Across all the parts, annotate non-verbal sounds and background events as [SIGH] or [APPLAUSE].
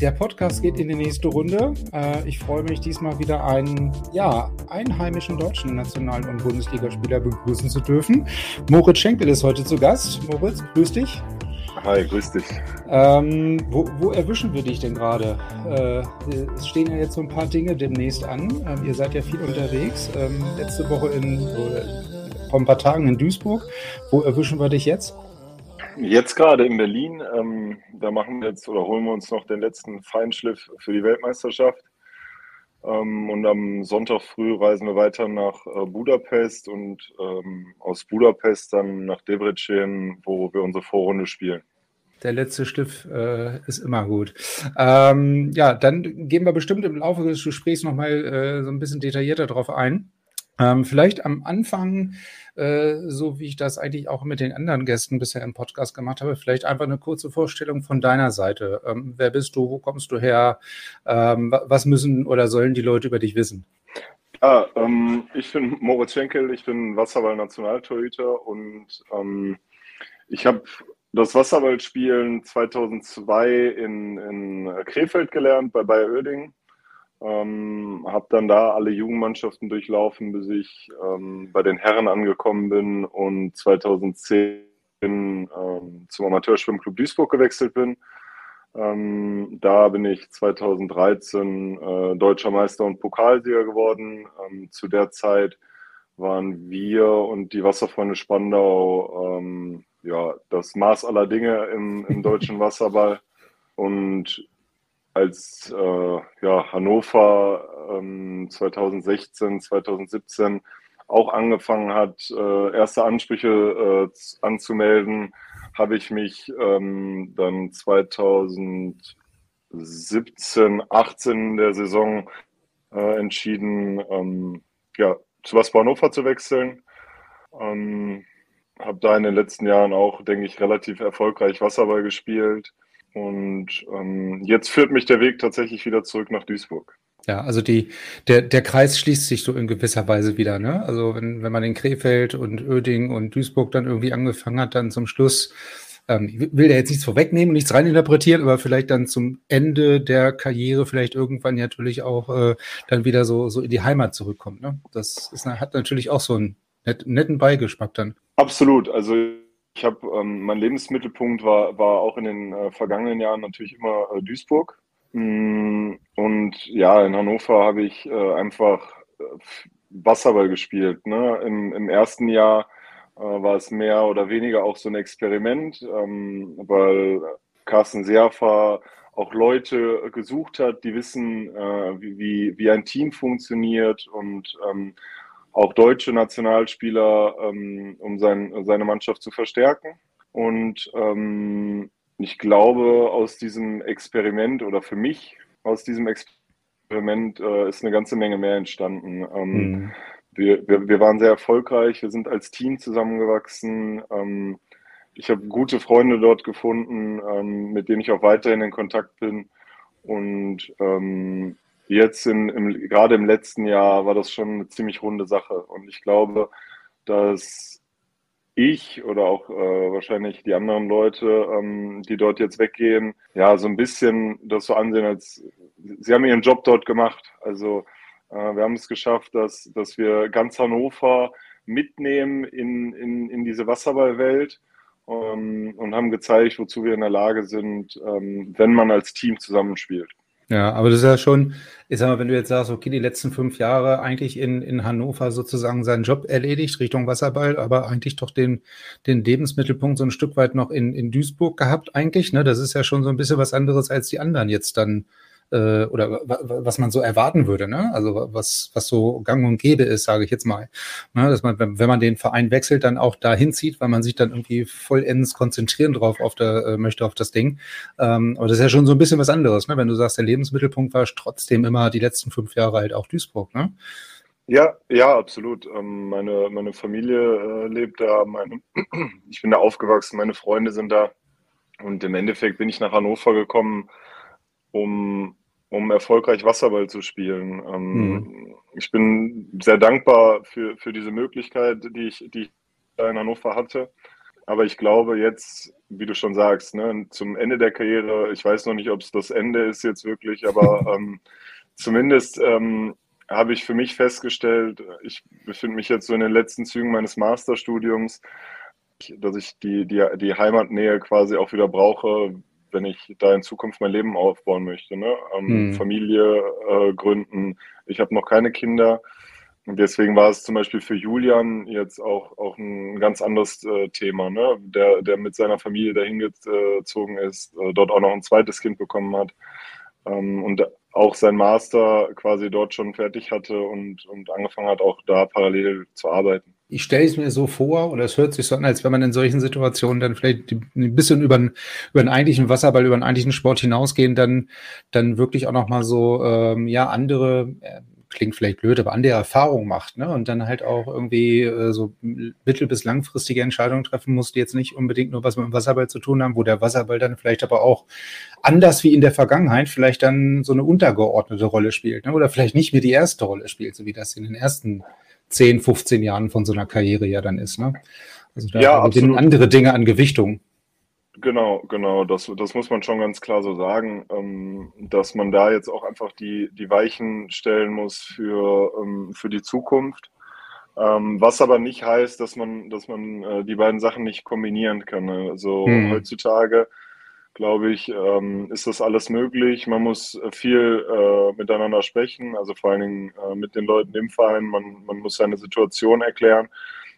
Der Podcast geht in die nächste Runde. Äh, ich freue mich diesmal wieder einen ja, einheimischen deutschen National- und Bundesligaspieler begrüßen zu dürfen. Moritz Schenkel ist heute zu Gast. Moritz, grüß dich. Hi, grüß dich. Ähm, wo, wo, erwischen wir dich denn gerade? Äh, es stehen ja jetzt so ein paar Dinge demnächst an. Ähm, ihr seid ja viel unterwegs. Ähm, letzte Woche in, vor ein paar Tagen in Duisburg. Wo erwischen wir dich jetzt? Jetzt gerade in Berlin. Ähm, da machen wir jetzt oder holen wir uns noch den letzten Feinschliff für die Weltmeisterschaft. Ähm, und am Sonntag früh reisen wir weiter nach äh, Budapest und ähm, aus Budapest dann nach Debrecen, wo wir unsere Vorrunde spielen. Der letzte Stift äh, ist immer gut. Ähm, ja, dann gehen wir bestimmt im Laufe des Gesprächs nochmal äh, so ein bisschen detaillierter drauf ein. Ähm, vielleicht am Anfang, äh, so wie ich das eigentlich auch mit den anderen Gästen bisher im Podcast gemacht habe, vielleicht einfach eine kurze Vorstellung von deiner Seite. Ähm, wer bist du? Wo kommst du her? Ähm, was müssen oder sollen die Leute über dich wissen? Ja, ähm, ich bin Moritz Schenkel, ich bin Wasserball-Nationaltorhüter und ähm, ich habe das Wasserballspielen 2002 in, in Krefeld gelernt bei Bayer Oerding ähm, habe dann da alle Jugendmannschaften durchlaufen, bis ich ähm, bei den Herren angekommen bin und 2010 ähm, zum Amateurschwimmclub Duisburg gewechselt bin. Ähm, da bin ich 2013 äh, deutscher Meister und Pokalsieger geworden. Ähm, zu der Zeit waren wir und die Wasserfreunde Spandau ähm, ja, das Maß aller Dinge im, im deutschen Wasserball. Und als äh, ja, Hannover ähm, 2016, 2017 auch angefangen hat, äh, erste Ansprüche äh, anzumelden, habe ich mich ähm, dann 2017, 18 der Saison äh, entschieden, ähm, ja, zu was Hannover zu wechseln. Ähm, habe da in den letzten Jahren auch, denke ich, relativ erfolgreich Wasserball gespielt und ähm, jetzt führt mich der Weg tatsächlich wieder zurück nach Duisburg. Ja, also die, der, der Kreis schließt sich so in gewisser Weise wieder, ne? Also wenn, wenn man in Krefeld und Oeding und Duisburg dann irgendwie angefangen hat, dann zum Schluss, ähm, ich will da jetzt nichts vorwegnehmen, nichts reininterpretieren, aber vielleicht dann zum Ende der Karriere vielleicht irgendwann natürlich auch äh, dann wieder so, so in die Heimat zurückkommt. Ne? Das ist, hat natürlich auch so einen net, netten Beigeschmack dann. Absolut. Also ich habe, ähm, mein Lebensmittelpunkt war, war auch in den äh, vergangenen Jahren natürlich immer äh, Duisburg. Mm, und ja, in Hannover habe ich äh, einfach äh, Wasserball gespielt. Ne? Im, Im ersten Jahr äh, war es mehr oder weniger auch so ein Experiment, ähm, weil Carsten Serfer auch Leute gesucht hat, die wissen, äh, wie, wie ein Team funktioniert und ähm, auch deutsche Nationalspieler, ähm, um sein, seine Mannschaft zu verstärken. Und ähm, ich glaube, aus diesem Experiment oder für mich aus diesem Experiment äh, ist eine ganze Menge mehr entstanden. Ähm, mhm. wir, wir, wir, waren sehr erfolgreich, wir sind als Team zusammengewachsen. Ähm, ich habe gute Freunde dort gefunden, ähm, mit denen ich auch weiterhin in Kontakt bin. Und ähm, jetzt in, im, gerade im letzten Jahr war das schon eine ziemlich runde Sache. Und ich glaube, dass ich oder auch äh, wahrscheinlich die anderen Leute, ähm, die dort jetzt weggehen, ja, so ein bisschen das so ansehen, als sie haben ihren Job dort gemacht. Also äh, wir haben es geschafft, dass, dass wir ganz Hannover mitnehmen in, in, in diese Wasserballwelt ähm, und haben gezeigt, wozu wir in der Lage sind, ähm, wenn man als Team zusammenspielt. Ja, aber das ist ja schon, ich sag mal, wenn du jetzt sagst, okay, die letzten fünf Jahre eigentlich in, in Hannover sozusagen seinen Job erledigt Richtung Wasserball, aber eigentlich doch den, den Lebensmittelpunkt so ein Stück weit noch in, in Duisburg gehabt eigentlich, ne? Das ist ja schon so ein bisschen was anderes als die anderen jetzt dann äh, oder was man so erwarten würde, ne? Also was, was so gang und gäbe ist, sage ich jetzt mal. Ne? Dass man, wenn man den Verein wechselt, dann auch dahin zieht, weil man sich dann irgendwie vollends konzentrieren drauf auf der, äh, möchte auf das Ding. Ähm, aber das ist ja schon so ein bisschen was anderes, ne? Wenn du sagst, der Lebensmittelpunkt war trotzdem immer die letzten fünf Jahre halt auch Duisburg, ne? Ja, ja, absolut. Ähm, meine, meine Familie äh, lebt da, meine, [CLEARS THROAT] ich bin da aufgewachsen, meine Freunde sind da. Und im Endeffekt bin ich nach Hannover gekommen, um, um erfolgreich Wasserball zu spielen. Ähm, mhm. Ich bin sehr dankbar für, für diese Möglichkeit, die ich, die ich in Hannover hatte. Aber ich glaube jetzt, wie du schon sagst, ne, zum Ende der Karriere, ich weiß noch nicht, ob es das Ende ist jetzt wirklich, aber [LAUGHS] ähm, zumindest ähm, habe ich für mich festgestellt, ich befinde mich jetzt so in den letzten Zügen meines Masterstudiums, dass ich die, die, die Heimatnähe quasi auch wieder brauche, wenn ich da in Zukunft mein Leben aufbauen möchte. Ne? Ähm, hm. Familie äh, gründen. Ich habe noch keine Kinder. Und deswegen war es zum Beispiel für Julian jetzt auch, auch ein ganz anderes äh, Thema, ne? der, der mit seiner Familie dahin gezogen ist, äh, dort auch noch ein zweites Kind bekommen hat ähm, und auch sein Master quasi dort schon fertig hatte und, und angefangen hat, auch da parallel zu arbeiten ich stelle es mir so vor, oder es hört sich so an, als wenn man in solchen Situationen dann vielleicht ein bisschen über, einen, über einen eigentlichen Wasserball, über einen eigentlichen Sport hinausgehen, dann, dann wirklich auch nochmal so, ähm, ja, andere, äh, klingt vielleicht blöd, aber andere Erfahrungen macht, ne? Und dann halt auch irgendwie äh, so mittel- bis langfristige Entscheidungen treffen muss, die jetzt nicht unbedingt nur was mit dem Wasserball zu tun haben, wo der Wasserball dann vielleicht aber auch anders wie in der Vergangenheit vielleicht dann so eine untergeordnete Rolle spielt, ne? Oder vielleicht nicht mehr die erste Rolle spielt, so wie das in den ersten 10, 15 Jahren von so einer Karriere ja dann ist. Ne? Also da ja, sind andere Dinge an Gewichtung. Genau, genau, das, das muss man schon ganz klar so sagen, ähm, dass man da jetzt auch einfach die, die Weichen stellen muss für, ähm, für die Zukunft. Ähm, was aber nicht heißt, dass man, dass man äh, die beiden Sachen nicht kombinieren kann. Ne? Also hm. heutzutage glaube ich, ähm, ist das alles möglich. Man muss viel äh, miteinander sprechen, also vor allen Dingen äh, mit den Leuten im Verein. Man, man muss seine Situation erklären.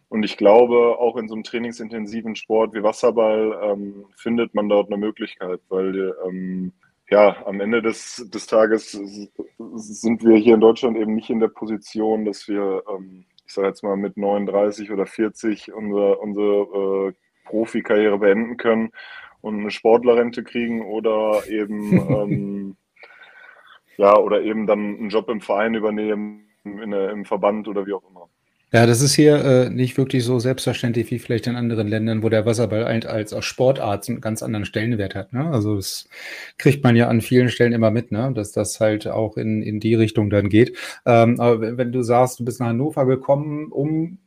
Und ich glaube, auch in so einem trainingsintensiven Sport wie Wasserball ähm, findet man dort eine Möglichkeit, weil ähm, ja, am Ende des, des Tages sind wir hier in Deutschland eben nicht in der Position, dass wir, ähm, ich sage jetzt mal, mit 39 oder 40 unsere, unsere äh, Profikarriere beenden können und eine Sportlerrente kriegen oder eben [LAUGHS] ähm, ja oder eben dann einen Job im Verein übernehmen, in, im Verband oder wie auch immer. Ja, das ist hier äh, nicht wirklich so selbstverständlich wie vielleicht in anderen Ländern, wo der Wasserball als auch Sportart einen ganz anderen Stellenwert hat. Ne? Also das kriegt man ja an vielen Stellen immer mit, ne? dass das halt auch in, in die Richtung dann geht. Ähm, aber wenn, wenn du sagst, du bist nach Hannover gekommen, um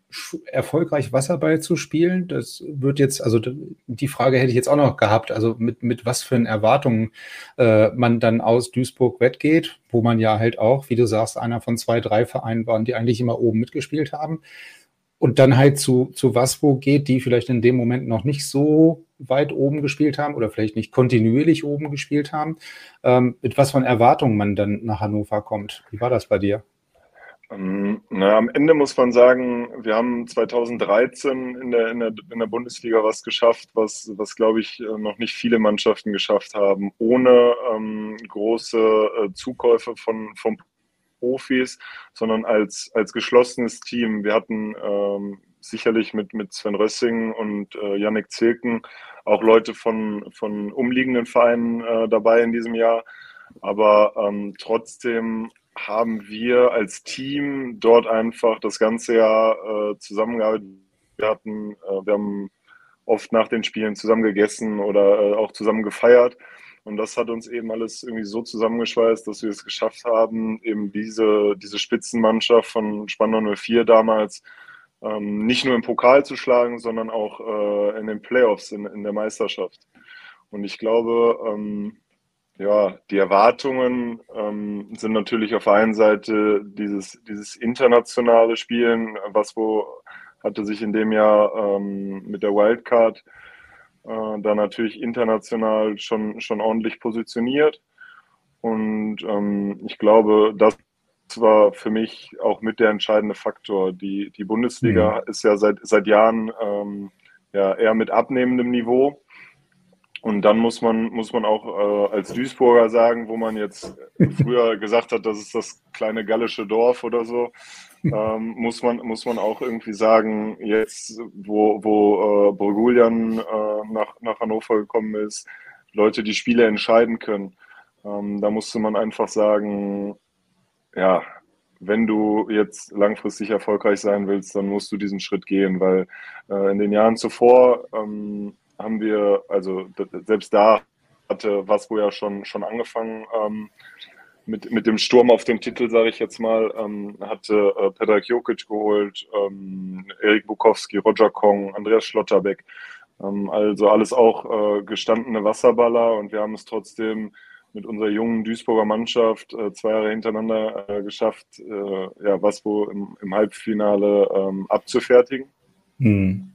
erfolgreich Wasserball zu spielen? Das wird jetzt, also die Frage hätte ich jetzt auch noch gehabt, also mit, mit was für Erwartungen äh, man dann aus Duisburg wettgeht, wo man ja halt auch, wie du sagst, einer von zwei, drei Vereinen waren, die eigentlich immer oben mitgespielt haben. Und dann halt zu, zu Waspo geht, die vielleicht in dem Moment noch nicht so weit oben gespielt haben oder vielleicht nicht kontinuierlich oben gespielt haben. Ähm, mit was von Erwartungen man dann nach Hannover kommt. Wie war das bei dir? Ähm, na, am Ende muss man sagen, wir haben 2013 in der, in der, in der Bundesliga was geschafft, was, was glaube ich, äh, noch nicht viele Mannschaften geschafft haben, ohne ähm, große äh, Zukäufe von, von Profis, sondern als, als geschlossenes Team. Wir hatten ähm, sicherlich mit, mit Sven Rössing und äh, Yannick Zilken auch Leute von, von umliegenden Vereinen äh, dabei in diesem Jahr. Aber ähm, trotzdem haben wir als Team dort einfach das ganze Jahr äh, zusammengearbeitet. Wir hatten, äh, wir haben oft nach den Spielen zusammen gegessen oder äh, auch zusammen gefeiert. Und das hat uns eben alles irgendwie so zusammengeschweißt, dass wir es geschafft haben, eben diese, diese Spitzenmannschaft von Spandau 04 damals ähm, nicht nur im Pokal zu schlagen, sondern auch äh, in den Playoffs, in, in der Meisterschaft. Und ich glaube, ähm, ja, die Erwartungen ähm, sind natürlich auf der einen Seite dieses, dieses internationale Spielen, was wo hatte sich in dem Jahr ähm, mit der Wildcard äh, da natürlich international schon, schon ordentlich positioniert. Und ähm, ich glaube, das war für mich auch mit der entscheidende Faktor. Die, die Bundesliga mhm. ist ja seit, seit Jahren ähm, ja, eher mit abnehmendem Niveau. Und dann muss man, muss man auch äh, als Duisburger sagen, wo man jetzt früher [LAUGHS] gesagt hat, das ist das kleine gallische Dorf oder so, ähm, muss, man, muss man auch irgendwie sagen, jetzt, wo, wo äh, Borgulian äh, nach, nach Hannover gekommen ist, Leute, die Spiele entscheiden können. Ähm, da musste man einfach sagen, ja, wenn du jetzt langfristig erfolgreich sein willst, dann musst du diesen Schritt gehen, weil äh, in den Jahren zuvor ähm, haben wir, also selbst da hatte Waspo ja schon, schon angefangen ähm, mit, mit dem Sturm auf den Titel, sage ich jetzt mal, ähm, hatte äh, Pedrak Jokic geholt, ähm, Erik Bukowski, Roger Kong, Andreas Schlotterbeck, ähm, also alles auch äh, gestandene Wasserballer und wir haben es trotzdem mit unserer jungen Duisburger Mannschaft äh, zwei Jahre hintereinander äh, geschafft, äh, ja, Waspo im, im Halbfinale ähm, abzufertigen. Hm.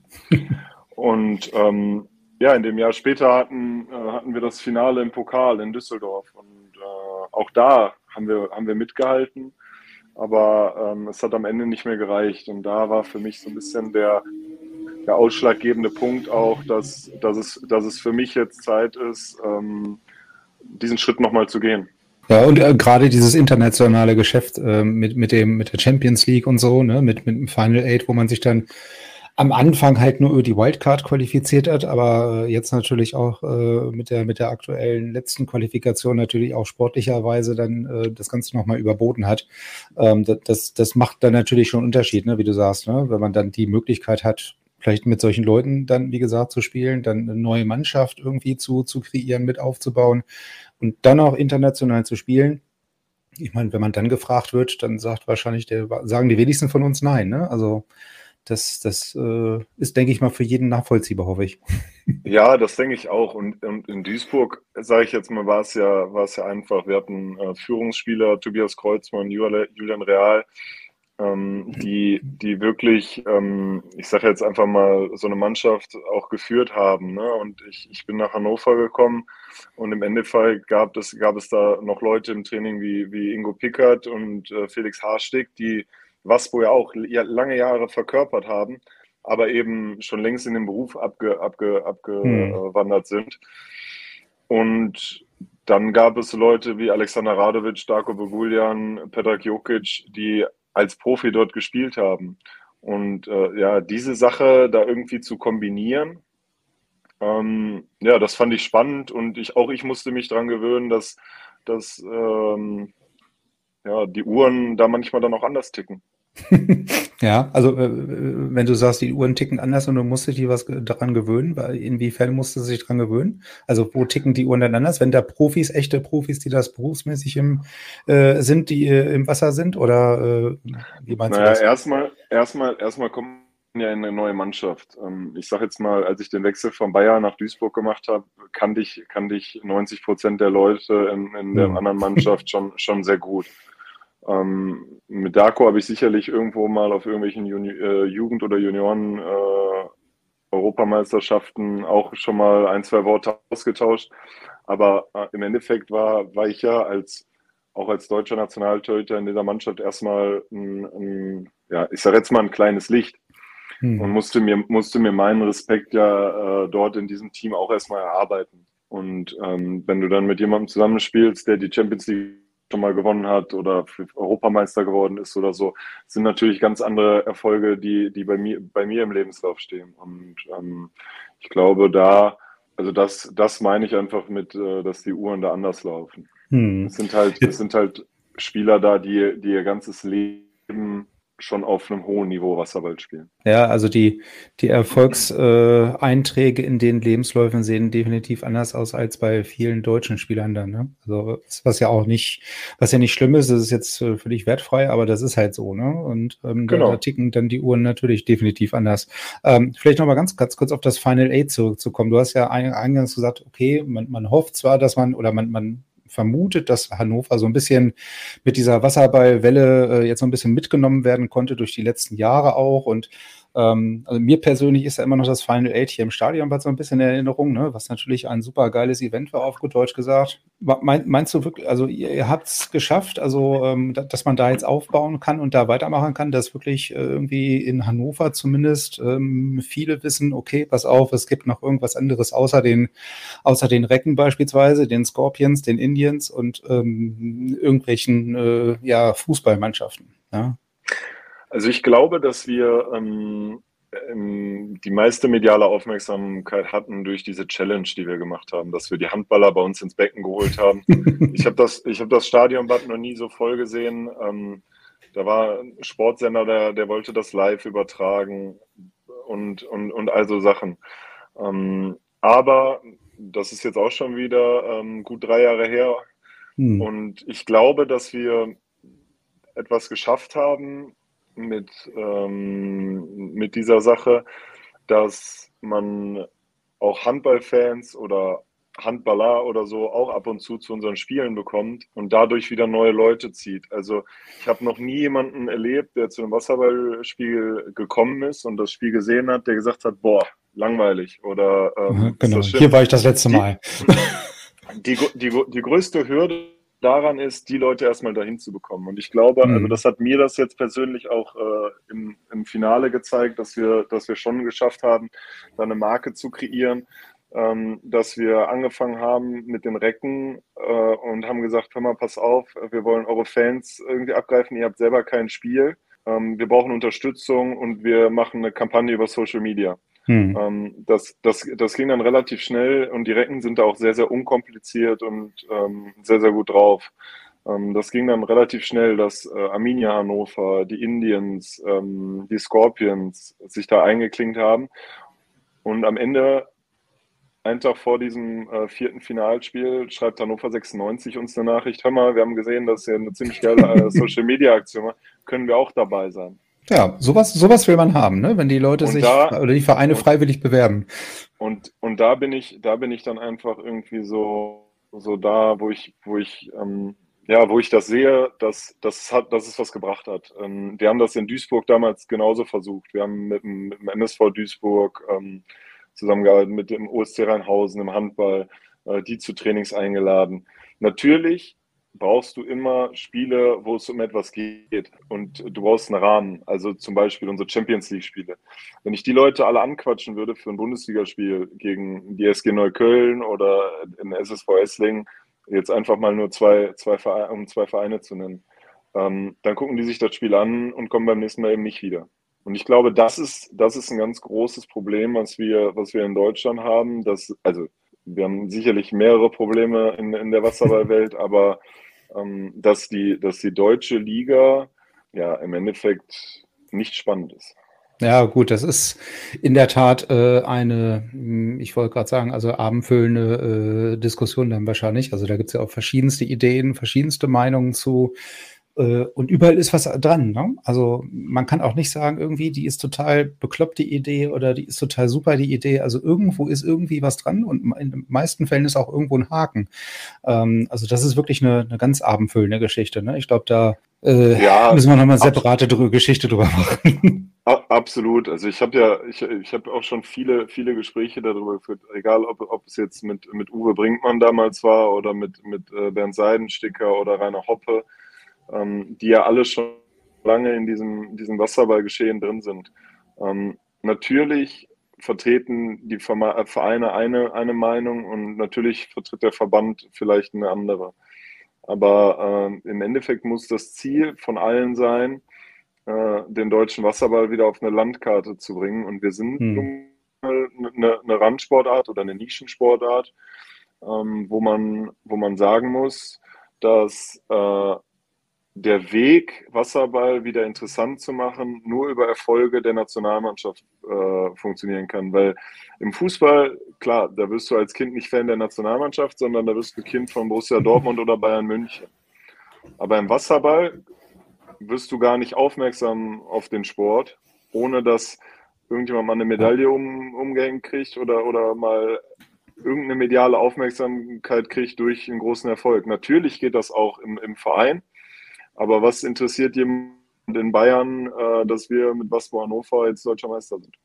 und ähm, ja, in dem Jahr später hatten, äh, hatten wir das Finale im Pokal in Düsseldorf. Und äh, auch da haben wir, haben wir mitgehalten. Aber ähm, es hat am Ende nicht mehr gereicht. Und da war für mich so ein bisschen der, der ausschlaggebende Punkt auch, dass, dass, es, dass es für mich jetzt Zeit ist, ähm, diesen Schritt nochmal zu gehen. Ja, und äh, gerade dieses internationale Geschäft äh, mit, mit, dem, mit der Champions League und so, ne, mit, mit dem Final Eight, wo man sich dann am Anfang halt nur über die Wildcard qualifiziert hat, aber äh, jetzt natürlich auch äh, mit, der, mit der aktuellen letzten Qualifikation natürlich auch sportlicherweise dann äh, das Ganze nochmal überboten hat. Ähm, das, das macht dann natürlich schon Unterschied, ne, wie du sagst, ne? wenn man dann die Möglichkeit hat, vielleicht mit solchen Leuten dann, wie gesagt, zu spielen, dann eine neue Mannschaft irgendwie zu, zu kreieren, mit aufzubauen und dann auch international zu spielen. Ich meine, wenn man dann gefragt wird, dann sagt wahrscheinlich der, sagen die wenigsten von uns nein. Ne? Also das, das äh, ist, denke ich mal, für jeden nachvollziehbar, hoffe ich. [LAUGHS] Ja, das denke ich auch. Und, und in Duisburg, sage ich jetzt mal, war es ja, war es ja einfach. Wir hatten äh, Führungsspieler, Tobias Kreuzmann, Julian Real, ähm, die, die wirklich, ähm, ich sage jetzt einfach mal, so eine Mannschaft auch geführt haben. Ne? Und ich, ich bin nach Hannover gekommen und im Endeffekt gab es, gab es da noch Leute im Training wie, wie Ingo Pickert und äh, Felix Haarstick, die was wo ja auch lange Jahre verkörpert haben, aber eben schon längst in den Beruf abge, abge, abgewandert hm. sind. Und dann gab es Leute wie Alexander Radovic, Darko Bogulian, Petrak Jokic, die als Profi dort gespielt haben. Und äh, ja, diese Sache da irgendwie zu kombinieren, ähm, ja, das fand ich spannend und ich, auch ich musste mich daran gewöhnen, dass, dass ähm, ja, die Uhren da manchmal dann auch anders ticken. [LAUGHS] ja, also äh, wenn du sagst, die Uhren ticken anders und du musst dich was daran gewöhnen, weil inwiefern musst du sich daran gewöhnen? Also wo ticken die Uhren dann anders? Wenn da Profis, echte Profis, die das berufsmäßig im, äh, sind, die äh, im Wasser sind? Oder äh, wie meinst naja, du das? Erstmal, erstmal, erstmal kommt ja in eine neue Mannschaft. Ähm, ich sage jetzt mal, als ich den Wechsel von Bayern nach Duisburg gemacht habe, kannte ich, kannte ich 90 Prozent der Leute in, in der hm. anderen Mannschaft schon, schon sehr gut. Ähm, mit Darko habe ich sicherlich irgendwo mal auf irgendwelchen Juni äh, Jugend- oder Junioren äh, Europameisterschaften auch schon mal ein, zwei Worte ausgetauscht. Aber äh, im Endeffekt war, war ich ja als auch als deutscher Nationaltorhüter in dieser Mannschaft erstmal ein, ein ja, ich sage jetzt mal ein kleines Licht hm. und musste mir, musste mir meinen Respekt ja äh, dort in diesem Team auch erstmal erarbeiten. Und ähm, wenn du dann mit jemandem zusammenspielst, der die Champions League schon mal gewonnen hat oder Europameister geworden ist oder so, sind natürlich ganz andere Erfolge, die, die bei mir, bei mir im Lebenslauf stehen. Und ähm, ich glaube, da, also das, das meine ich einfach mit, äh, dass die Uhren da anders laufen. Hm. Es sind halt, es sind halt Spieler da, die, die ihr ganzes Leben schon auf einem hohen Niveau Wasserball spielen. Ja, also die, die Erfolgseinträge äh, in den Lebensläufen sehen definitiv anders aus als bei vielen deutschen Spielern dann. Ne? Also was ja auch nicht, was ja nicht schlimm ist, das ist jetzt äh, völlig wertfrei, aber das ist halt so, ne? Und ähm, genau. da, da, ticken dann die Uhren natürlich definitiv anders. Ähm, vielleicht nochmal ganz, ganz kurz auf das Final Eight zurückzukommen. Du hast ja eingangs gesagt, okay, man, man hofft zwar, dass man oder man, man vermutet, dass Hannover so ein bisschen mit dieser Wasserballwelle äh, jetzt so ein bisschen mitgenommen werden konnte durch die letzten Jahre auch. Und Ähm, also mir persönlich ist ja immer noch das Final Eight hier im Stadion so ein bisschen in Erinnerung, ne? was natürlich ein super geiles Event war, auf gut Deutsch gesagt. Mein, meinst du wirklich, also ihr, ihr habt es geschafft, also ähm, dass man da jetzt aufbauen kann und da weitermachen kann, dass wirklich äh, irgendwie in Hannover zumindest ähm, viele wissen, okay, pass auf, es gibt noch irgendwas anderes außer den, außer den Recken beispielsweise, den Scorpions, den Indians und ähm, irgendwelchen äh, ja, Fußballmannschaften. Ja? Also ich glaube, dass wir ähm, ähm, die meiste mediale Aufmerksamkeit hatten durch diese Challenge, die wir gemacht haben, dass wir die Handballer bei uns ins Becken geholt haben. [LAUGHS] ich habe das, hab das Stadionbad noch nie so voll gesehen. Ähm, da war ein Sportsender, der, der wollte das live übertragen und, und, und all so Sachen. Ähm, aber das ist jetzt auch schon wieder ähm, gut drei Jahre her. Hm. Und ich glaube, dass wir etwas geschafft haben, mit, ähm, mit dieser Sache, dass man auch Handballfans oder Handballer oder so auch ab und zu zu unseren Spielen bekommt und dadurch wieder neue Leute zieht. Also ich habe noch nie jemanden erlebt, der zu einem Wasserballspiel gekommen ist und das Spiel gesehen hat, der gesagt hat, boah, langweilig oder ähm, genau. Hier war ich das letzte Mal. [LAUGHS] Die, die, die, die größte Hürde daran ist, die Leute erstmal dahin zu bekommen. Und ich glaube, mhm. also das hat mir das jetzt persönlich auch äh, im, im Finale gezeigt, dass wir, dass wir schon geschafft haben, da eine Marke zu kreieren, ähm, dass wir angefangen haben mit den Recken äh, und haben gesagt, hör mal, pass auf, wir wollen eure Fans irgendwie abgreifen, ihr habt selber kein Spiel, ähm, wir brauchen Unterstützung und wir machen eine Kampagne über Social Media. Hm. Ähm, das, das, das ging dann relativ schnell und die Recken sind da auch sehr, sehr unkompliziert und ähm, sehr, sehr gut drauf. Ähm, das ging dann relativ schnell, dass äh, Arminia Hannover, die Indians, ähm, die Scorpions sich da eingeklinkt haben. Und am Ende, einen Tag vor diesem äh, vierten Finalspiel, schreibt Hannover 96 uns eine Nachricht, hör mal, wir haben gesehen, dass ihr eine ziemlich geile äh, [LAUGHS] Social-Media-Aktion macht, können wir auch dabei sein. Ja, sowas, sowas will man haben, ne? wenn die Leute und sich da, oder die Vereine und, freiwillig bewerben. Und, und da bin ich, da bin ich dann einfach irgendwie so, so da, wo ich, wo ich, ähm, ja, wo ich das sehe, dass, dass, hat, dass es was gebracht hat. Ähm, wir haben das in Duisburg damals genauso versucht. Wir haben mit dem, mit dem MSV Duisburg ähm, zusammengearbeitet, mit dem OSC Rheinhausen im Handball, äh, die zu Trainings eingeladen. Natürlich brauchst du immer Spiele, wo es um etwas geht und du brauchst einen Rahmen. Also zum Beispiel unsere Champions League-Spiele. Wenn ich die Leute alle anquatschen würde für ein Bundesligaspiel gegen die SG Neukölln oder in SSV Essling, jetzt einfach mal nur zwei, zwei Vereine, um zwei Vereine zu nennen, ähm, dann gucken die sich das Spiel an und kommen beim nächsten Mal eben nicht wieder. Und ich glaube, das ist, das ist ein ganz großes Problem, was wir, was wir in Deutschland haben. Dass, also wir haben sicherlich mehrere Probleme in, in der Wasserballwelt, [LAUGHS] aber dass, die, dass die deutsche Liga ja im Endeffekt nicht spannend ist. Ja, gut, das ist in der Tat äh, eine, hm, ich wollte gerade sagen, also abendfüllende äh, Diskussion dann wahrscheinlich. Also da gibt es ja auch verschiedenste Ideen, verschiedenste Meinungen zu. Äh, und überall ist was dran. Ne? Also man kann auch nicht sagen, irgendwie, die ist total bekloppt, die Idee, oder die ist total super, die Idee. Also irgendwo ist irgendwie was dran und in den meisten Fällen ist auch irgendwo ein Haken. Ähm, also das ist wirklich eine, eine ganz abendfüllende Geschichte. Ne? Ich glaube, da äh, ja, müssen wir nochmal eine separate drü Geschichte drüber machen. [LAUGHS] Absolut. Also ich habe ja, ich, ich habe auch schon viele, viele Gespräche darüber geführt, egal ob, ob es jetzt mit, mit Uwe Brinkmann damals war oder mit, mit äh, Bernd Seidensticker oder Rainer Hoppe ähm, die ja alle schon lange in diesem, diesem Wasserballgeschehen drin sind. Ähm, natürlich vertreten die Vereine eine, eine Meinung und natürlich vertritt der Verband vielleicht eine andere. Aber äh, im Endeffekt muss das Ziel von allen sein, äh, den deutschen Wasserball wieder auf eine Landkarte zu bringen. Und wir sind hm. eine, eine Randsportart oder eine Nischensportart, ähm, wo, man, wo man sagen muss, dass äh, der Weg, Wasserball wieder interessant zu machen, nur über Erfolge der Nationalmannschaft äh, funktionieren kann. Weil im Fußball, klar, da wirst du als Kind nicht Fan der Nationalmannschaft, sondern da wirst du Kind von Borussia Dortmund oder Bayern München. Aber im Wasserball wirst du gar nicht aufmerksam auf den Sport, ohne dass irgendjemand mal eine Medaille um, umgehängt kriegt oder, oder mal irgendeine mediale Aufmerksamkeit kriegt durch einen großen Erfolg. Natürlich geht das auch im, im Verein. Aber was interessiert jemand, in Bayern, äh, dass wir mit Waspo Hannover jetzt deutscher Meister sind.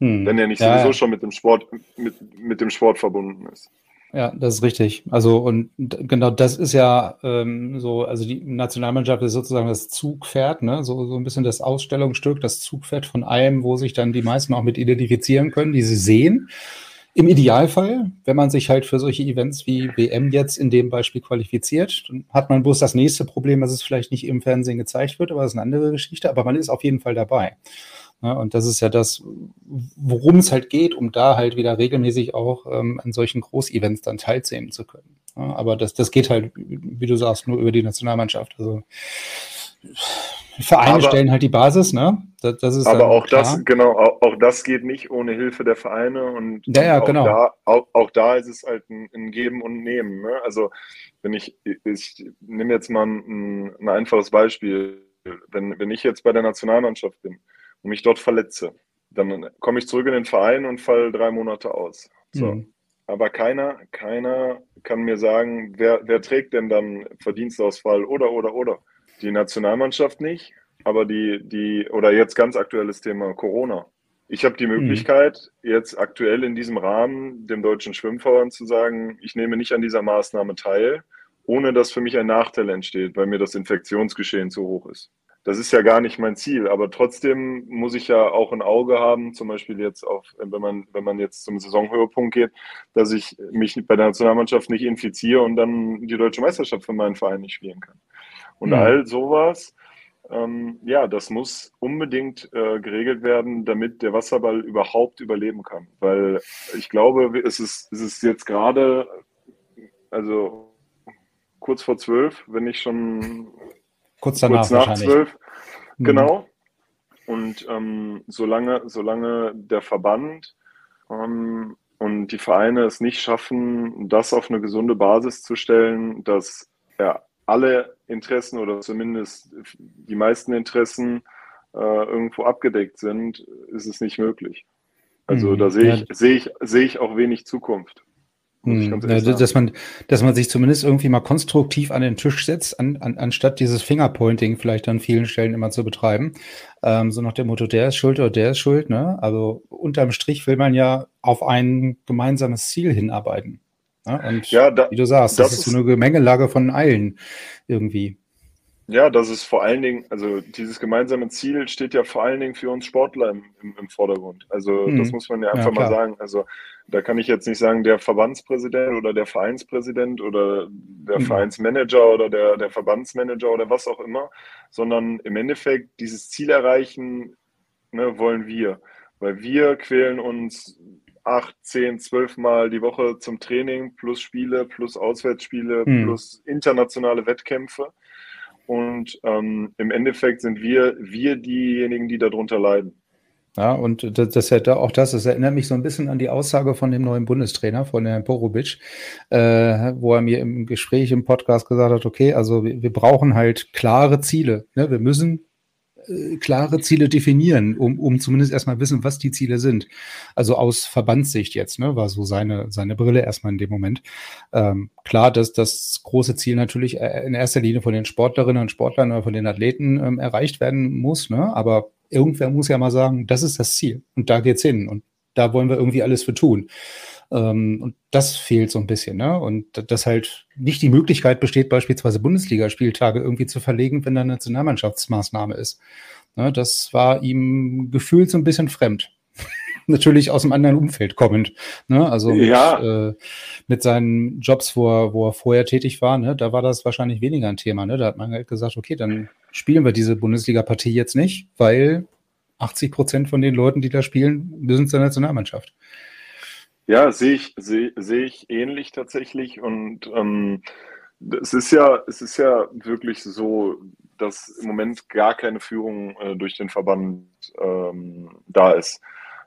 Hm. Wenn er nicht ja, sowieso schon mit dem Sport, mit, mit dem Sport verbunden ist. Ja, das ist richtig. Also und genau das ist ja ähm, so, also die Nationalmannschaft ist sozusagen das Zugpferd, ne? so, so ein bisschen das Ausstellungsstück, das Zugpferd von allem, wo sich dann die meisten auch mit identifizieren können, die sie sehen. Im Idealfall, wenn man sich halt für solche Events wie WM jetzt in dem Beispiel qualifiziert, dann hat man bloß das nächste Problem, dass es vielleicht nicht im Fernsehen gezeigt wird, aber das ist eine andere Geschichte, aber man ist auf jeden Fall dabei. Ja, und das ist ja das, worum es halt geht, um da halt wieder regelmäßig auch ähm, an solchen Großevents dann teilnehmen zu können. Ja, aber das, das geht halt, wie du sagst, nur über die Nationalmannschaft. Also Vereine aber, stellen halt die Basis, ne? Das, das ist aber auch klar. das, genau, auch, auch, das geht nicht ohne Hilfe der Vereine und, ja, ja, auch, genau. da, auch, auch, da ist es halt ein, ein Geben und Nehmen. Ne? Also wenn ich, ich nehme jetzt mal ein, ein einfaches Beispiel. Wenn, wenn ich jetzt bei der Nationalmannschaft bin und mich dort verletze, dann komme ich zurück in den Verein und falle drei Monate aus. So. Mhm. Aber keiner, keiner kann mir sagen, wer, wer trägt denn dann Verdienstausfall oder, oder, oder. Die Nationalmannschaft nicht, aber die, die, oder jetzt ganz aktuelles Thema Corona. Ich habe die mhm. Möglichkeit, mhm. jetzt aktuell in diesem Rahmen dem Deutschen Schwimmverband zu sagen, ich nehme nicht an dieser Maßnahme teil, ohne dass für mich ein Nachteil entsteht, weil mir das Infektionsgeschehen zu hoch ist das ist ja gar nicht mein Ziel, aber trotzdem muss ich ja auch ein Auge haben, zum Beispiel jetzt auf, wenn man, wenn man jetzt zum Saisonhöhepunkt geht, dass ich mich bei der Nationalmannschaft nicht infiziere und dann die deutsche Meisterschaft für meinen Verein nicht spielen kann. Und mhm. all sowas, ähm, ja, das muss unbedingt äh, geregelt werden, damit der Wasserball überhaupt überleben kann. Weil ich glaube, es ist, es ist jetzt gerade, also kurz vor zwölf, wenn ich schon Kurz danach Kurz nach zwölf. Mhm. Genau. Und ähm, solange, solange der Verband ähm, und die Vereine es nicht schaffen, das auf eine gesunde Basis zu stellen, dass ja, alle Interessen oder zumindest die meisten Interessen äh, irgendwo abgedeckt sind, ist es nicht möglich. Also mhm. da sehe ich, sehe ich, sehe ich auch wenig Zukunft. Hm, dass man, dass man sich zumindest irgendwie mal konstruktiv an den Tisch setzt, an, an, anstatt dieses Fingerpointing vielleicht an vielen Stellen immer zu betreiben. Ähm, so nach dem Motto, der ist schuld oder der ist schuld. Ne? Also unterm Strich will man ja auf ein gemeinsames Ziel hinarbeiten. Ne? Und ja, da, wie du sagst, das, das ist so eine Gemengelage von allen irgendwie. Ja, das ist vor allen Dingen, also dieses gemeinsame Ziel steht ja vor allen Dingen für uns Sportler im, im, im Vordergrund. Also mhm. das muss man ja einfach ja, mal sagen. Also da kann ich jetzt nicht sagen, der Verbandspräsident oder der Vereinspräsident oder der mhm. Vereinsmanager oder der, der Verbandsmanager oder was auch immer, sondern im Endeffekt dieses Ziel erreichen ne, wollen wir. Weil wir quälen uns acht, zehn, zwölf Mal die Woche zum Training plus Spiele, plus Auswärtsspiele, mhm. plus internationale Wettkämpfe. Und ähm, im Endeffekt sind wir, wir diejenigen, die darunter leiden. Ja, und das, das ja auch das, das erinnert mich so ein bisschen an die Aussage von dem neuen Bundestrainer, von Herrn Porobic, äh, wo er mir im Gespräch im Podcast gesagt hat, okay, also wir, wir brauchen halt klare Ziele. Ne? Wir müssen äh, klare Ziele definieren, um, um zumindest erstmal wissen, was die Ziele sind. Also aus Verbandssicht jetzt, ne, war so seine, seine Brille erstmal in dem Moment. Ähm, klar, dass das große Ziel natürlich äh, in erster Linie von den Sportlerinnen und Sportlern oder von den Athleten ähm, erreicht werden muss, ne? aber irgendwer muss ja mal sagen, das ist das Ziel und da geht's hin und da wollen wir irgendwie alles für tun. Ähm, und das fehlt so ein bisschen, ne? Und dass halt nicht die Möglichkeit besteht, beispielsweise Bundesligaspieltage irgendwie zu verlegen, wenn da eine Nationalmannschaftsmaßnahme ist. Ne? Das war ihm gefühlt so ein bisschen fremd. [LAUGHS] Natürlich aus einem anderen Umfeld kommend. Ne? Also mit, ja. äh, mit seinen Jobs, wo er, wo er vorher tätig war, ne? da war das wahrscheinlich weniger ein Thema. Ne? Da hat man halt gesagt, okay, dann spielen wir diese Bundesliga-Partie jetzt nicht, weil 80 Prozent von den Leuten, die da spielen, müssen zur Nationalmannschaft. Ja, sehe ich, sehe, sehe ich ähnlich tatsächlich. Und ähm, es ist ja, es ist ja wirklich so, dass im Moment gar keine Führung äh, durch den Verband ähm, da ist.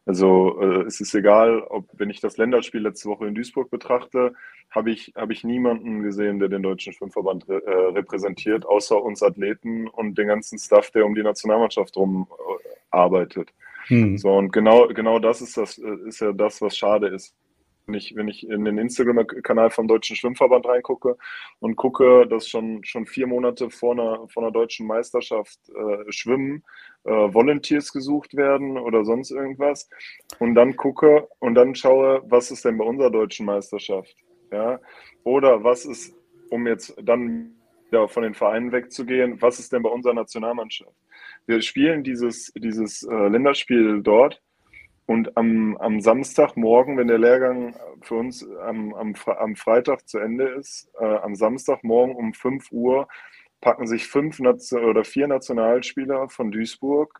Also äh, es ist egal, ob wenn ich das Länderspiel letzte Woche in Duisburg betrachte, habe ich, habe ich niemanden gesehen, der den Deutschen Schwimmverband re äh, repräsentiert, außer uns Athleten und den ganzen Staff, der um die Nationalmannschaft rum arbeitet. Hm. So, und genau, genau das ist das, ist ja das, was schade ist. wenn ich, wenn ich in den Instagram-Kanal vom Deutschen Schwimmverband reingucke und gucke, dass schon, schon vier Monate vor einer, vor einer deutschen Meisterschaft äh, Schwimmen äh, Volunteers gesucht werden oder sonst irgendwas und dann gucke und dann schaue, was ist denn bei unserer deutschen Meisterschaft? Ja? Oder was ist, um jetzt dann ja, von den Vereinen wegzugehen, was ist denn bei unserer Nationalmannschaft? Wir spielen dieses, dieses äh, Länderspiel dort und am, am Samstagmorgen, wenn der Lehrgang für uns am, am, am Freitag zu Ende ist, äh, am Samstagmorgen um 5 Uhr packen sich fünf Nation oder vier Nationalspieler von Duisburg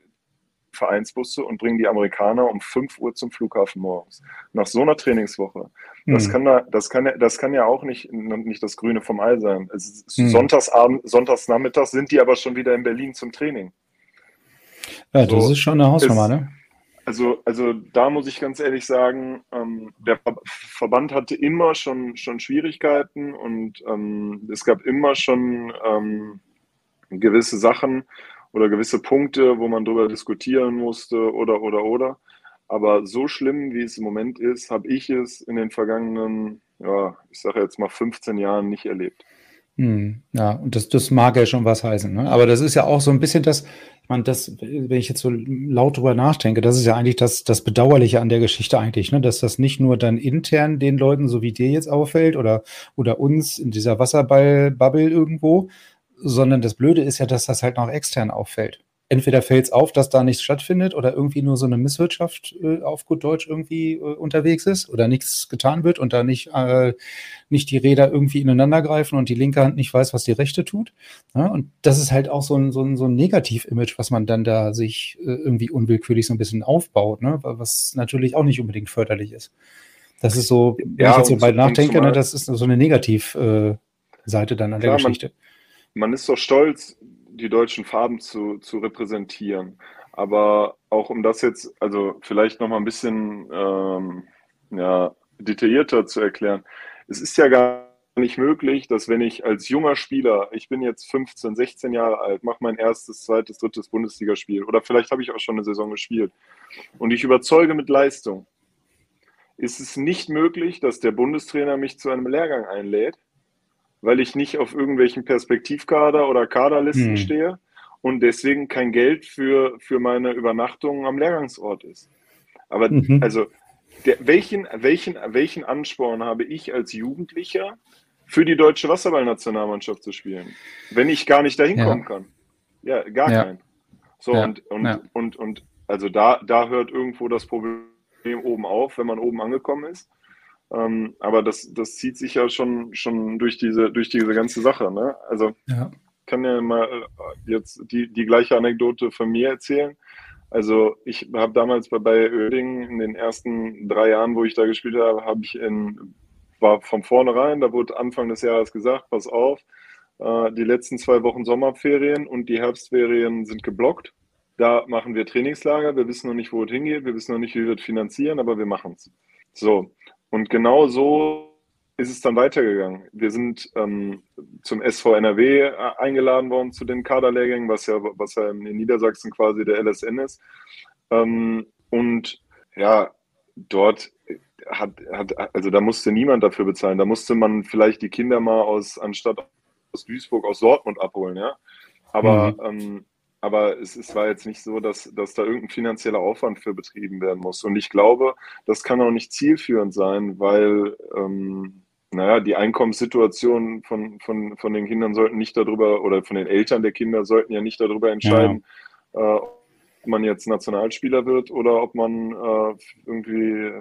Vereinsbusse und bringen die Amerikaner um 5 Uhr zum Flughafen morgens. Nach so einer Trainingswoche. Das, hm. kann, da, das, kann, das kann ja auch nicht, nicht das Grüne vom Ei sein. Es hm. Sonntagsabend, Sonntagsnachmittag sind die aber schon wieder in Berlin zum Training. Ja, das so, ist schon eine Hausnummer, ne? Also, also da muss ich ganz ehrlich sagen, ähm, der Verband hatte immer schon, schon Schwierigkeiten und ähm, es gab immer schon ähm, gewisse Sachen oder gewisse Punkte, wo man darüber diskutieren musste oder oder oder. Aber so schlimm, wie es im Moment ist, habe ich es in den vergangenen, ja, ich sage jetzt mal 15 Jahren nicht erlebt. Hm, ja, und das, das mag ja schon was heißen. Ne? Aber das ist ja auch so ein bisschen das, meine, das, wenn ich jetzt so laut drüber nachdenke, das ist ja eigentlich das, das Bedauerliche an der Geschichte eigentlich, ne? dass das nicht nur dann intern den Leuten, so wie dir jetzt auffällt, oder, oder uns in dieser Wasserball-Bubble irgendwo, sondern das Blöde ist ja, dass das halt noch extern auffällt entweder fällt es auf, dass da nichts stattfindet oder irgendwie nur so eine Misswirtschaft äh, auf gut Deutsch irgendwie äh, unterwegs ist oder nichts getan wird und da nicht, äh, nicht die Räder irgendwie ineinander greifen und die linke Hand nicht weiß, was die rechte tut. Ja, und das ist halt auch so ein, so ein, so ein Negativ-Image, was man dann da sich äh, irgendwie unwillkürlich so ein bisschen aufbaut, ne? was natürlich auch nicht unbedingt förderlich ist. Das ist so, wenn ja, ich jetzt so bald nachdenke, ne, das ist so eine Negativ-Seite äh, dann an klar, der Geschichte. Man, man ist so stolz, die deutschen Farben zu, zu repräsentieren. Aber auch um das jetzt, also vielleicht nochmal ein bisschen ähm, ja, detaillierter zu erklären, es ist ja gar nicht möglich, dass wenn ich als junger Spieler, ich bin jetzt 15, 16 Jahre alt, mache mein erstes, zweites, drittes Bundesligaspiel oder vielleicht habe ich auch schon eine Saison gespielt und ich überzeuge mit Leistung, ist es nicht möglich, dass der Bundestrainer mich zu einem Lehrgang einlädt weil ich nicht auf irgendwelchen Perspektivkader oder Kaderlisten hm. stehe und deswegen kein Geld für, für meine Übernachtung am Lehrgangsort ist. Aber mhm. also, der, welchen, welchen, welchen Ansporn habe ich als Jugendlicher, für die deutsche Wasserballnationalmannschaft zu spielen, wenn ich gar nicht dahin ja. kommen kann? Ja, gar ja. keinen. So, ja. und, und, und, und also da, da hört irgendwo das Problem oben auf, wenn man oben angekommen ist. Ähm, aber das, das zieht sich ja schon, schon durch, diese, durch diese ganze Sache. Ne? Also ja. kann ja mal äh, jetzt die, die gleiche Anekdote von mir erzählen. Also ich habe damals bei, bei Oerding in den ersten drei Jahren, wo ich da gespielt habe, habe ich in, war von vornherein, da wurde Anfang des Jahres gesagt, pass auf, äh, die letzten zwei Wochen Sommerferien und die Herbstferien sind geblockt. Da machen wir Trainingslager. Wir wissen noch nicht, wo es hingeht. Wir wissen noch nicht, wie wir es finanzieren, aber wir machen es. So. Und genau so ist es dann weitergegangen. Wir sind ähm, zum SV NRW äh, eingeladen worden zu den Kaderlehrgängen, was ja, was ja in Niedersachsen quasi der LSN ist. Ähm, und ja, dort hat, hat, also da musste niemand dafür bezahlen. Da musste man vielleicht die Kinder mal aus, anstatt aus Duisburg, aus Dortmund abholen, ja. Aber mhm. ähm, aber es, es, war jetzt nicht so, dass, dass da irgendein finanzieller Aufwand für betrieben werden muss. Und ich glaube, das kann auch nicht zielführend sein, weil, ähm, naja, die Einkommenssituation von, von, von den Kindern sollten nicht darüber, oder von den Eltern der Kinder sollten ja nicht darüber entscheiden, ja. äh, ob man jetzt Nationalspieler wird oder ob man äh, irgendwie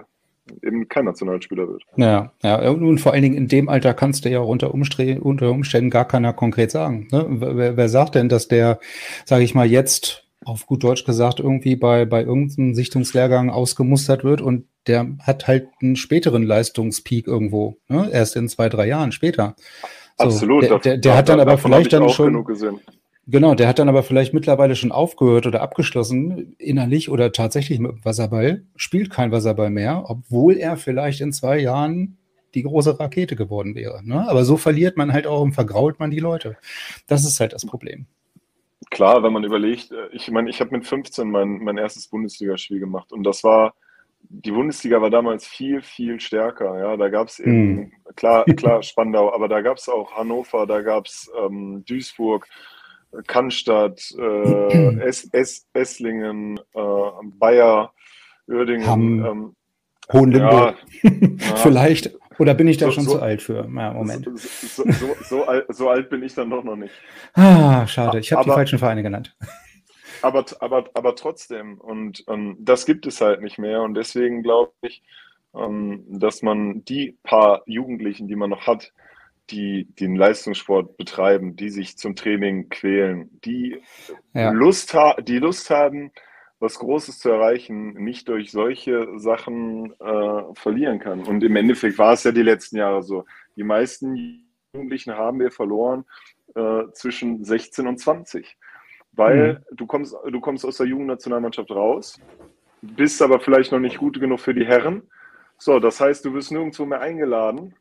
eben kein Nationalspieler wird. Ja, ja, und vor allen Dingen in dem Alter kannst du ja unter, unter Umständen gar keiner konkret sagen. Ne? Wer, wer, sagt denn, dass der, sage ich mal, jetzt auf gut Deutsch gesagt irgendwie bei, bei irgendeinem Sichtungslehrgang ausgemustert wird und der hat halt einen späteren Leistungspeak irgendwo, ne? erst in zwei, drei Jahren später. So, Absolut. Der, der, der hat dann aber vielleicht dann schon. Genau, der hat dann aber vielleicht mittlerweile schon aufgehört oder abgeschlossen, innerlich oder tatsächlich mit dem Wasserball, spielt kein Wasserball mehr, obwohl er vielleicht in zwei Jahren die große Rakete geworden wäre. Ne? Aber so verliert man halt auch und vergrault man die Leute. Das ist halt das Problem. Klar, wenn man überlegt, äh, ich meine, ich habe mit 15 mein, mein erstes Bundesligaspiel gemacht und das war die Bundesliga war damals viel, viel stärker. Ja, da gab es eben, mm. klar, klar, Spandau, aber da gab es auch Hannover, da gab es ähm, Duisburg, Cannstatt, äh, es, es, Esslingen, äh, Bayer, Uerdingen. Ähm, Hohenlimburg. [LAUGHS] Ja, Vielleicht. Oder bin ich da so, schon so, zu alt für? Ja, Moment. So, so, alt, so, alt, bin ich dann doch noch nicht. Ah, schade. Ich habe die falschen Vereine genannt. Aber, aber, aber trotzdem. Und ähm, das gibt es halt nicht mehr. Und deswegen glaube ich, ähm, dass man die paar Jugendlichen, die man noch hat, die den Leistungssport betreiben, die sich zum Training quälen, die, ja. Lust, ha die Lust haben, was Großes zu erreichen, nicht durch solche Sachen äh, verlieren kann. Und im Endeffekt war es ja die letzten Jahre so. Die meisten Jugendlichen haben wir verloren äh, zwischen 16 und 20. Weil mhm. du, kommst, du kommst aus der Jugendnationalmannschaft raus, bist aber vielleicht noch nicht gut genug für die Herren. So, das heißt, du wirst nirgendwo mehr eingeladen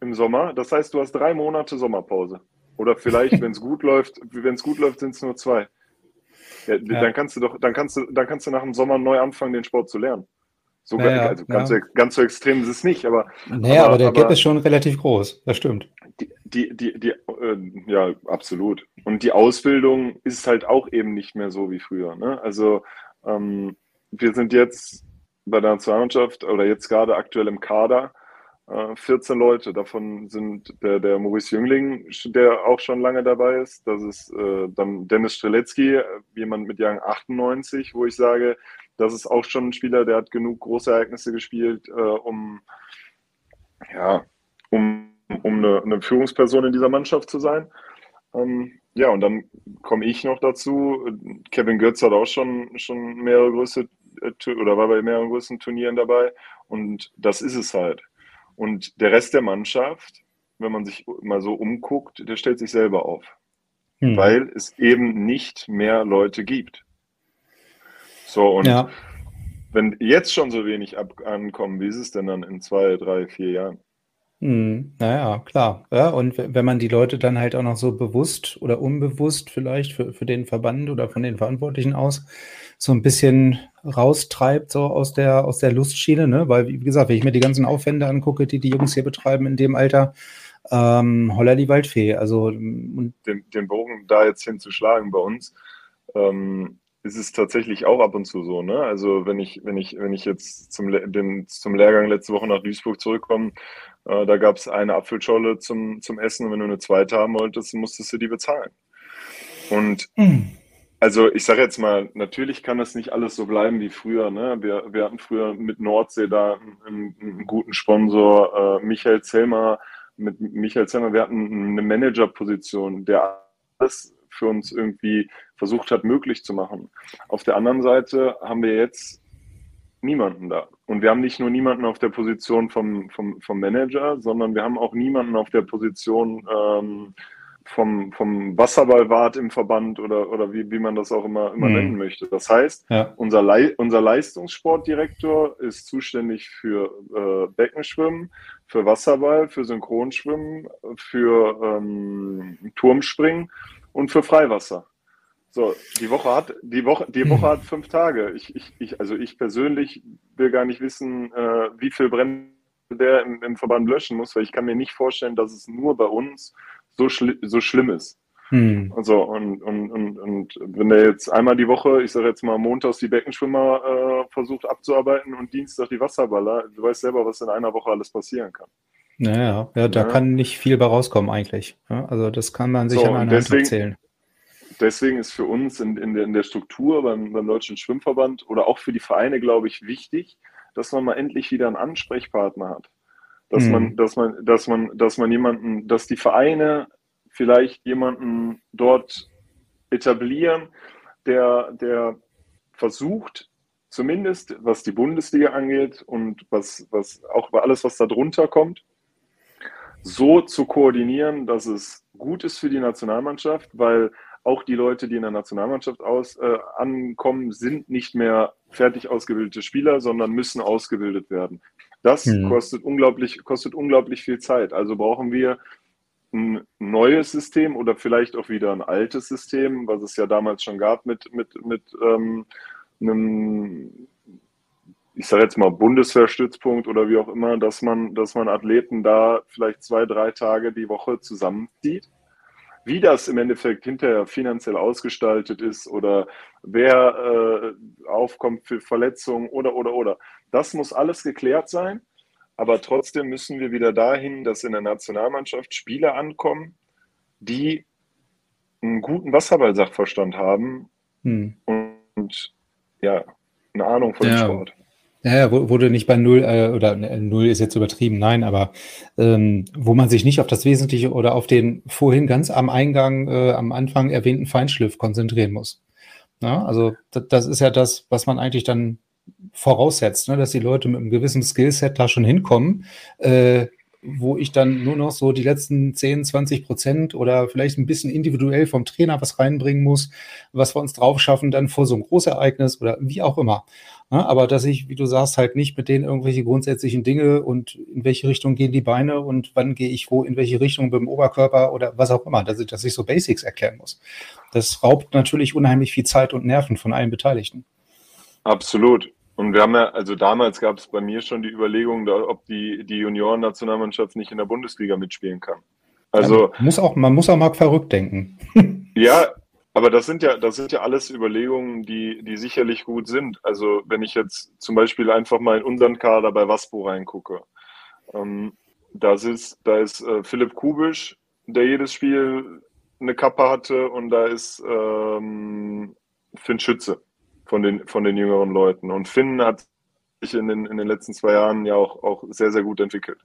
im Sommer. Das heißt, du hast drei Monate Sommerpause. Oder vielleicht, [LAUGHS] wenn es gut läuft, wenn es gut läuft, sind es nur zwei. Ja, ja. Dann kannst du doch, dann kannst du, dann kannst du nach dem Sommer neu anfangen, den Sport zu lernen. So naja, also ganz, ja. so, ganz so extrem ist es nicht, aber. Naja, aber, aber der aber, Gap ist schon relativ groß, das stimmt. Die, die, die, die äh, ja, absolut. Und die Ausbildung ist halt auch eben nicht mehr so wie früher. Ne? Also ähm, wir sind jetzt bei der Nationalmannschaft oder jetzt gerade aktuell im Kader 14 äh, Leute. Davon sind der, der Maurice Jüngling, der auch schon lange dabei ist. Das ist äh, dann Dennis Streletzky, jemand mit Jahren 98, wo ich sage, das ist auch schon ein Spieler, der hat genug große Ereignisse gespielt, äh, um, ja, um, um eine, eine, Führungsperson in dieser Mannschaft zu sein. Ähm, ja, und dann komme ich noch dazu. Kevin Götz hat auch schon, schon mehrere größere äh, oder war bei mehreren größeren Turnieren dabei. Und das ist es halt. Und der Rest der Mannschaft, wenn man sich mal so umguckt, der stellt sich selber auf. Hm. Weil es eben nicht mehr Leute gibt. So, und ja. wenn jetzt schon so wenig ab ankommen, wie ist es denn dann in zwei, drei, vier Jahren? Hm, naja, klar. Ja, und wenn man die Leute dann halt auch noch so bewusst oder unbewusst vielleicht für, für den Verband oder von den Verantwortlichen aus so ein bisschen raustreibt, so aus der, aus der Lustschiene, ne? Weil, wie gesagt, wenn ich mir die ganzen Aufwände angucke, die die Jungs hier betreiben in dem Alter, ähm, holla die Waldfee. Also, und den, den Bogen da jetzt hinzuschlagen bei uns, ähm, ist es tatsächlich auch ab und zu so, ne? Also wenn ich, wenn ich, wenn ich jetzt zum, den, zum Lehrgang letzte Woche nach Duisburg zurückkomme, äh, da gab es eine Apfelscholle zum, zum Essen und wenn du eine zweite haben wolltest, musstest du die bezahlen. Und mhm. Also ich sage jetzt mal, natürlich kann das nicht alles so bleiben wie früher. Ne? Wir, wir hatten früher mit Nordsee da einen, einen guten Sponsor, äh, Michael Zellmer. Mit Michael Zellmer, wir hatten eine Managerposition, der alles für uns irgendwie versucht hat, möglich zu machen. Auf der anderen Seite haben wir jetzt niemanden da. Und wir haben nicht nur niemanden auf der Position vom, vom, vom Manager, sondern wir haben auch niemanden auf der Position ähm, vom, vom Wasserballwart im Verband oder, oder wie, wie man das auch immer, immer mhm. nennen möchte. Das heißt, ja. unser, Le unser Leistungssportdirektor ist zuständig für äh, Beckenschwimmen, für Wasserball, für Synchronschwimmen, für ähm, Turmspringen und für Freiwasser. So, die Woche hat, die Woche, die Woche hat fünf Tage. Ich, ich, ich, also ich persönlich will gar nicht wissen, äh, wie viel Brände der im, im Verband löschen muss, weil ich kann mir nicht vorstellen, dass es nur bei uns so, schli so schlimm ist. Hm. Und, so, und, und, und, und wenn der jetzt einmal die Woche, ich sage jetzt mal montags die Beckenschwimmer äh, versucht abzuarbeiten und Dienstag die Wasserballer, du weißt selber, was in einer Woche alles passieren kann. Naja, ja, da ja. kann nicht viel bei rauskommen eigentlich. Ja, also das kann man sich so, an einer deswegen, Hand erzählen. Deswegen ist für uns in, in, der, in der Struktur beim, beim Deutschen Schwimmverband oder auch für die Vereine, glaube ich, wichtig, dass man mal endlich wieder einen Ansprechpartner hat dass mhm. man, dass man, dass man, dass man jemanden, dass die Vereine vielleicht jemanden dort etablieren, der, der versucht, zumindest was die Bundesliga angeht und was, was auch alles, was da drunter kommt, so zu koordinieren, dass es gut ist für die Nationalmannschaft, weil auch die Leute, die in der Nationalmannschaft aus, äh, ankommen, sind nicht mehr fertig ausgebildete Spieler, sondern müssen ausgebildet werden. Das mhm. kostet, unglaublich, kostet unglaublich viel Zeit. Also brauchen wir ein neues System oder vielleicht auch wieder ein altes System, was es ja damals schon gab mit, mit, mit ähm, einem ich sage jetzt mal Bundeswehrstützpunkt oder wie auch immer, dass man, dass man Athleten da vielleicht zwei, drei Tage die Woche zusammenzieht. Wie das im Endeffekt hinterher finanziell ausgestaltet ist oder wer äh, aufkommt für Verletzungen oder, oder, oder. Das muss alles geklärt sein. Aber trotzdem müssen wir wieder dahin, dass in der Nationalmannschaft Spieler ankommen, die einen guten Wasserball-Sachverstand haben hm. und ja, eine Ahnung von ja. dem Sport. Ja, wurde nicht bei Null, äh, oder äh, Null ist jetzt übertrieben, nein, aber ähm, wo man sich nicht auf das Wesentliche oder auf den vorhin ganz am Eingang, äh, am Anfang erwähnten Feinschliff konzentrieren muss. Ja, also das, das ist ja das, was man eigentlich dann voraussetzt, ne, dass die Leute mit einem gewissen Skillset da schon hinkommen, äh, wo ich dann nur noch so die letzten 10, 20 Prozent oder vielleicht ein bisschen individuell vom Trainer was reinbringen muss, was wir uns drauf schaffen, dann vor so einem Großereignis oder wie auch immer. Ja, aber dass ich, wie du sagst, halt nicht mit denen irgendwelche grundsätzlichen Dinge und in welche Richtung gehen die Beine und wann gehe ich wo, in welche Richtung dem Oberkörper oder was auch immer, dass ich, dass ich so Basics erklären muss. Das raubt natürlich unheimlich viel Zeit und Nerven von allen Beteiligten. Absolut. Und wir haben ja, also damals gab es bei mir schon die Überlegung, ob die, die Junioren-Nationalmannschaft nicht in der Bundesliga mitspielen kann. Also ja, muss auch, man muss auch mal verrückt denken. ja, aber das sind ja, das sind ja alles Überlegungen, die, die sicherlich gut sind. Also wenn ich jetzt zum Beispiel einfach mal in unseren Kader bei Waspo reingucke, ähm, das ist, da ist äh, Philipp Kubisch, der jedes Spiel eine Kappe hatte, und da ist ähm, Finn Schütze von den, von den jüngeren Leuten. Und Finn hat sich in den, in den letzten zwei Jahren ja auch, auch sehr, sehr gut entwickelt.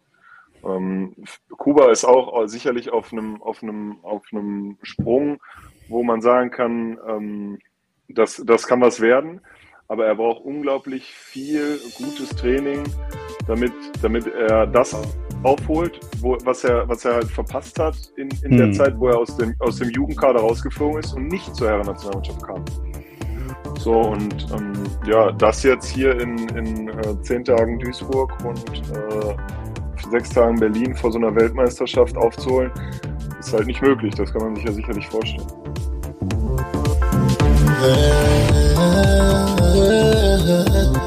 Ähm, Kuba ist auch sicherlich auf einem, auf, einem, auf einem Sprung, wo man sagen kann, ähm, das, das kann was werden. Aber er braucht unglaublich viel gutes Training, damit, damit er das aufholt, wo, was, er, was er halt verpasst hat in, in hm. der Zeit, wo er aus dem, aus dem Jugendkader rausgeflogen ist und nicht zur Herren-Nationalmannschaft kam. So, und ähm, ja, das jetzt hier in, in äh, zehn Tagen Duisburg und äh, sechs Tagen Berlin vor so einer Weltmeisterschaft aufzuholen, ist halt nicht möglich. Das kann man sich ja sicherlich vorstellen. [LAUGHS]